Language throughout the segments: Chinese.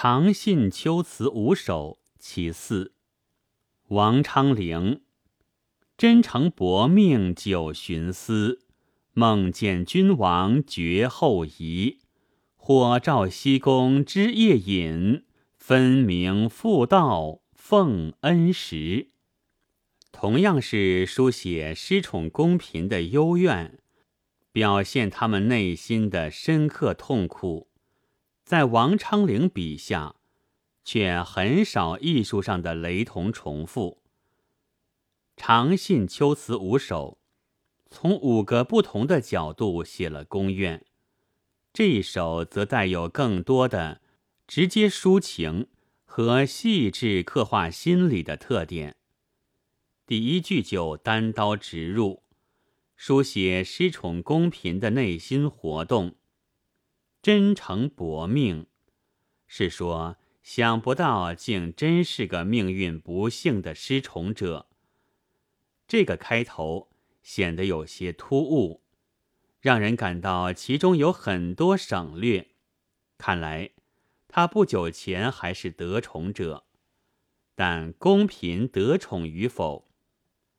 长信秋词五首其四。王昌龄。真诚薄命久寻思，梦见君王绝后仪。火照西宫之夜饮，分明复道奉恩时。同样是书写失宠宫嫔的幽怨，表现他们内心的深刻痛苦。在王昌龄笔下，却很少艺术上的雷同重复。长信秋词五首，从五个不同的角度写了宫怨。这一首则带有更多的直接抒情和细致刻画心理的特点。第一句就单刀直入，书写失宠宫嫔的内心活动。真诚薄命，是说想不到竟真是个命运不幸的失宠者。这个开头显得有些突兀，让人感到其中有很多省略。看来他不久前还是得宠者，但宫嫔得宠与否，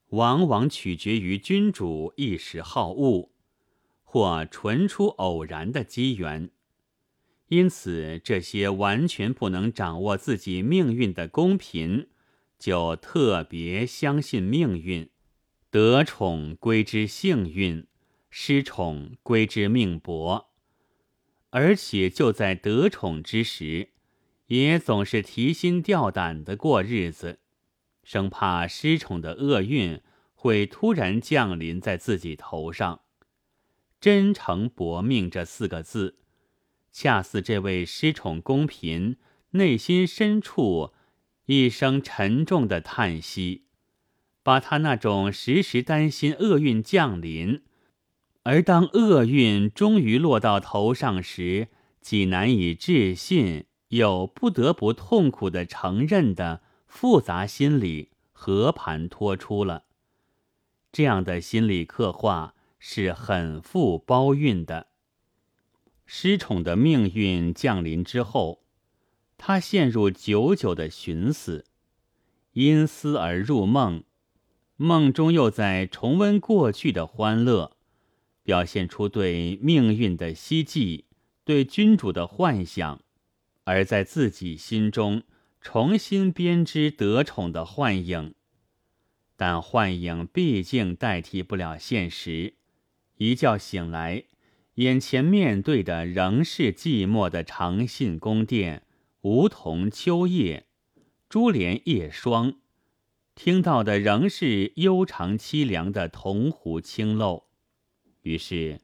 往往取决于君主一时好恶，或纯出偶然的机缘。因此，这些完全不能掌握自己命运的公嫔，就特别相信命运。得宠归之幸运，失宠归之命薄。而且就在得宠之时，也总是提心吊胆的过日子，生怕失宠的厄运会突然降临在自己头上。真诚薄命这四个字，恰似这位失宠宫嫔内心深处一声沉重的叹息。把他那种时时担心厄运降临，而当厄运终于落到头上时，既难以置信，又不得不痛苦的承认的复杂心理和盘托出了。这样的心理刻画是很富包蕴的。失宠的命运降临之后，他陷入久久的寻思，因思而入梦。梦中又在重温过去的欢乐，表现出对命运的希冀，对君主的幻想，而在自己心中重新编织得宠的幻影。但幻影毕竟代替不了现实。一觉醒来，眼前面对的仍是寂寞的长信宫殿，梧桐秋叶，珠帘夜霜。听到的仍是悠长凄凉的铜壶清漏，于是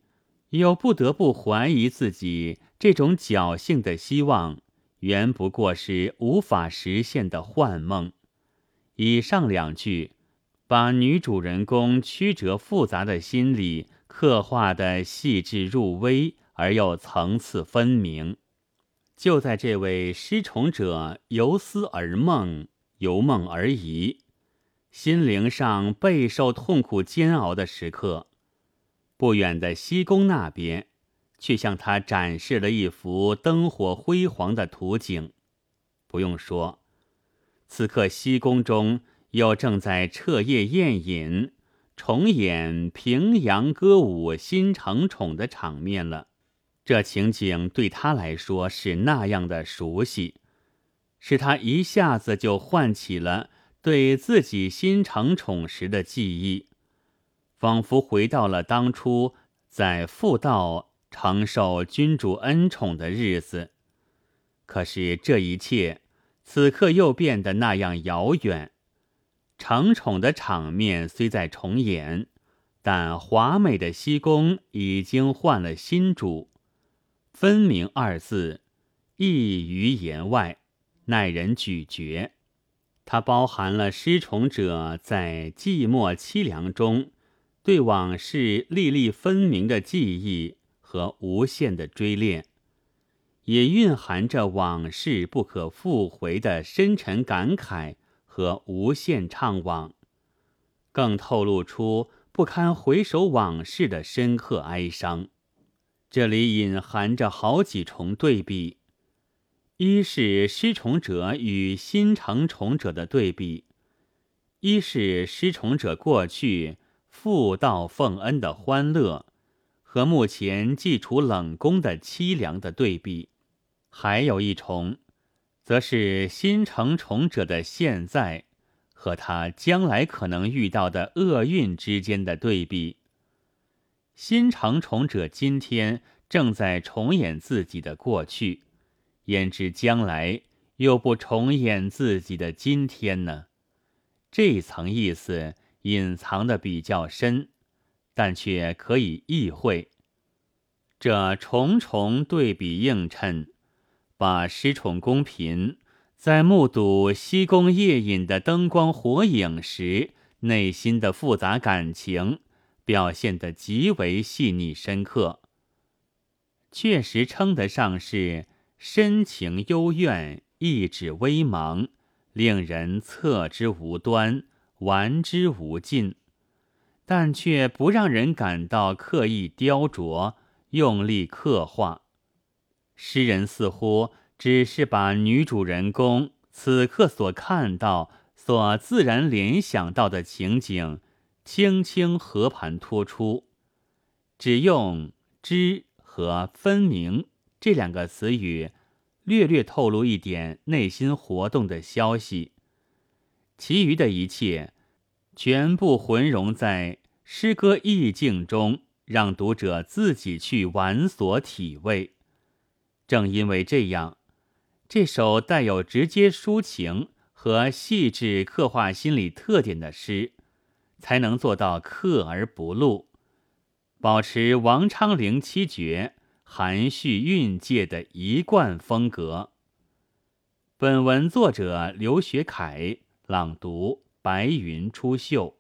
又不得不怀疑自己这种侥幸的希望，原不过是无法实现的幻梦。以上两句，把女主人公曲折复杂的心理刻画的细致入微，而又层次分明。就在这位失宠者由思而梦，由梦而疑。心灵上备受痛苦煎熬的时刻，不远的西宫那边，却向他展示了一幅灯火辉煌的图景。不用说，此刻西宫中又正在彻夜宴饮，重演平阳歌舞新承宠的场面了。这情景对他来说是那样的熟悉，使他一下子就唤起了。对自己新承宠时的记忆，仿佛回到了当初在妇道承受君主恩宠的日子。可是这一切此刻又变得那样遥远。承宠的场面虽在重演，但华美的西宫已经换了新主。分明二字，溢于言外，耐人咀嚼。它包含了失宠者在寂寞凄凉中对往事历历分明的记忆和无限的追恋，也蕴含着往事不可复回的深沉感慨和无限怅惘，更透露出不堪回首往事的深刻哀伤。这里隐含着好几重对比：一是失宠者与新承宠者的对比，一是失宠者过去妇道奉恩的欢乐，和目前既处冷宫的凄凉的对比，还有一重，则是新承宠者的现在和他将来可能遇到的厄运之间的对比。新承宠者今天正在重演自己的过去。焉知将来又不重演自己的今天呢？这层意思隐藏的比较深，但却可以意会。这重重对比映衬，把失宠宫嫔在目睹西宫夜饮的灯光火影时，内心的复杂感情表现得极为细腻深刻，确实称得上是。深情幽怨，意志微茫，令人测之无端，玩之无尽，但却不让人感到刻意雕琢、用力刻画。诗人似乎只是把女主人公此刻所看到、所自然联想到的情景，轻轻和盘托出，只用“知”和“分明”。这两个词语略略透露一点内心活动的消息，其余的一切全部浑融在诗歌意境中，让读者自己去玩索体味。正因为这样，这首带有直接抒情和细致刻画心理特点的诗，才能做到刻而不露，保持王昌龄七绝。含蓄蕴藉的一贯风格。本文作者刘学凯朗读：白云出岫。